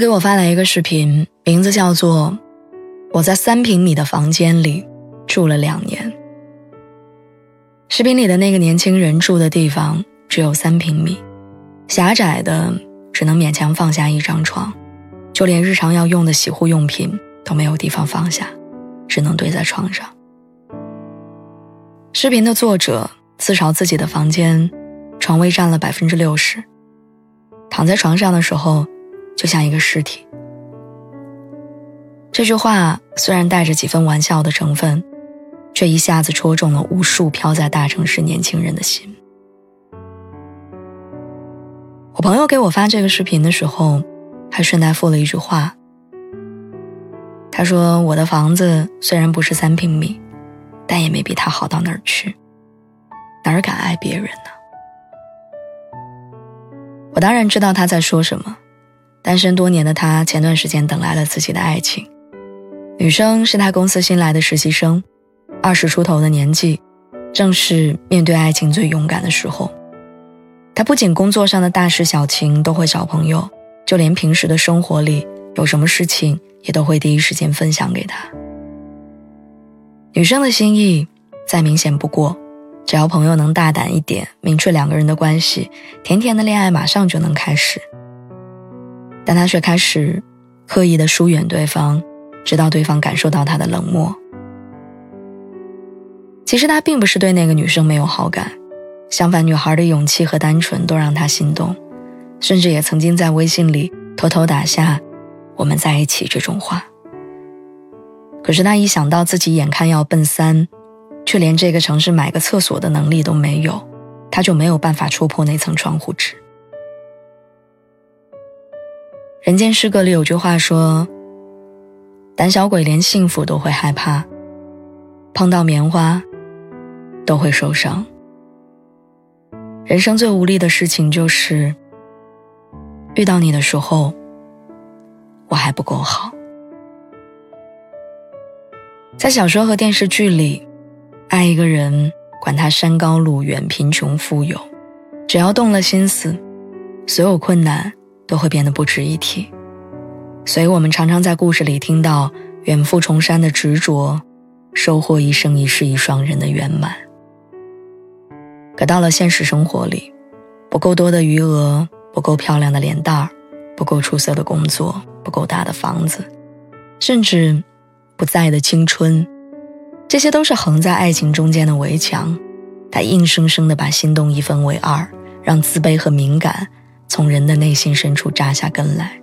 给我发来一个视频，名字叫做《我在三平米的房间里住了两年》。视频里的那个年轻人住的地方只有三平米，狭窄的只能勉强放下一张床，就连日常要用的洗护用品都没有地方放下，只能堆在床上。视频的作者自嘲自己的房间，床位占了百分之六十，躺在床上的时候。就像一个尸体。这句话虽然带着几分玩笑的成分，却一下子戳中了无数飘在大城市年轻人的心。我朋友给我发这个视频的时候，还顺带附了一句话。他说：“我的房子虽然不是三平米，但也没比他好到哪儿去，哪敢爱别人呢？”我当然知道他在说什么。单身多年的他，前段时间等来了自己的爱情。女生是他公司新来的实习生，二十出头的年纪，正是面对爱情最勇敢的时候。他不仅工作上的大事小情都会找朋友，就连平时的生活里有什么事情，也都会第一时间分享给他。女生的心意再明显不过，只要朋友能大胆一点，明确两个人的关系，甜甜的恋爱马上就能开始。但他却开始刻意的疏远对方，直到对方感受到他的冷漠。其实他并不是对那个女生没有好感，相反，女孩的勇气和单纯都让他心动，甚至也曾经在微信里偷偷打下“我们在一起”这种话。可是他一想到自己眼看要奔三，却连这个城市买个厕所的能力都没有，他就没有办法戳破那层窗户纸。人间失格里有句话说：“胆小鬼连幸福都会害怕，碰到棉花都会受伤。人生最无力的事情就是遇到你的时候，我还不够好。”在小说和电视剧里，爱一个人，管他山高路远、贫穷富有，只要动了心思，所有困难。都会变得不值一提，所以我们常常在故事里听到远赴重山的执着，收获一生一世一双人的圆满。可到了现实生活里，不够多的余额，不够漂亮的脸蛋儿，不够出色的工作，不够大的房子，甚至不在的青春，这些都是横在爱情中间的围墙，它硬生生的把心动一分为二，让自卑和敏感。从人的内心深处扎下根来。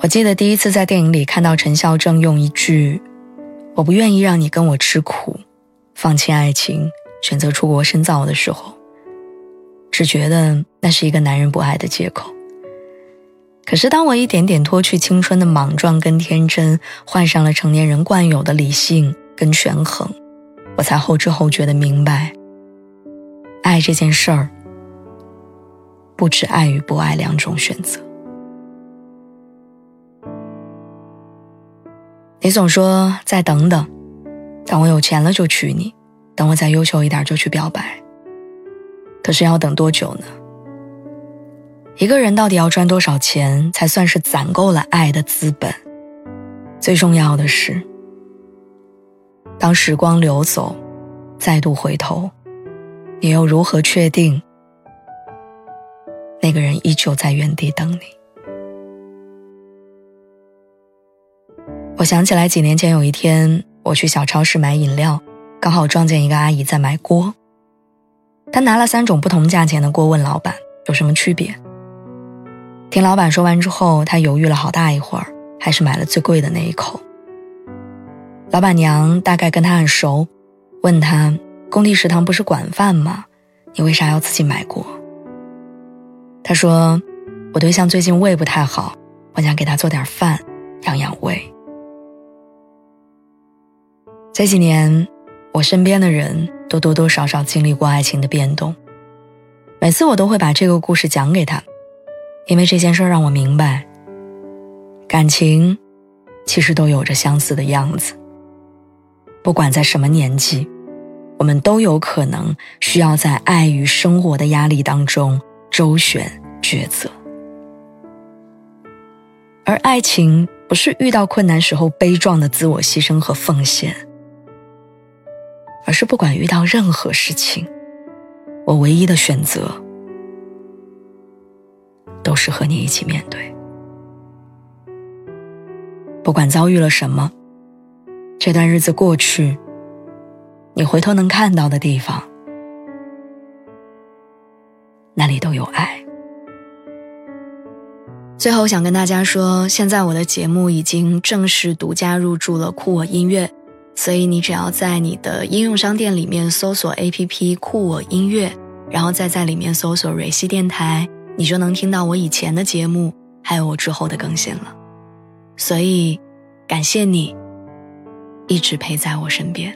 我记得第一次在电影里看到陈孝正用一句“我不愿意让你跟我吃苦，放弃爱情，选择出国深造”的时候，只觉得那是一个男人不爱的借口。可是当我一点点脱去青春的莽撞跟天真，换上了成年人惯有的理性跟权衡，我才后知后觉的明白。爱这件事儿，不止爱与不爱两种选择。你总说再等等，等我有钱了就娶你，等我再优秀一点就去表白。可是要等多久呢？一个人到底要赚多少钱才算是攒够了爱的资本？最重要的是，当时光流走，再度回头。你又如何确定那个人依旧在原地等你？我想起来几年前有一天，我去小超市买饮料，刚好撞见一个阿姨在买锅。她拿了三种不同价钱的锅，问老板有什么区别。听老板说完之后，她犹豫了好大一会儿，还是买了最贵的那一口。老板娘大概跟他很熟，问他。工地食堂不是管饭吗？你为啥要自己买锅？他说：“我对象最近胃不太好，我想给他做点饭，养养胃。”这几年，我身边的人都多多少少经历过爱情的变动。每次我都会把这个故事讲给他，因为这件事让我明白，感情其实都有着相似的样子。不管在什么年纪，我们都有可能需要在爱与生活的压力当中。周旋抉择，而爱情不是遇到困难时候悲壮的自我牺牲和奉献，而是不管遇到任何事情，我唯一的选择都是和你一起面对。不管遭遇了什么，这段日子过去，你回头能看到的地方。那里都有爱。最后想跟大家说，现在我的节目已经正式独家入驻了酷我音乐，所以你只要在你的应用商店里面搜索 APP 酷我音乐，然后再在里面搜索蕊希电台，你就能听到我以前的节目，还有我之后的更新了。所以，感谢你一直陪在我身边。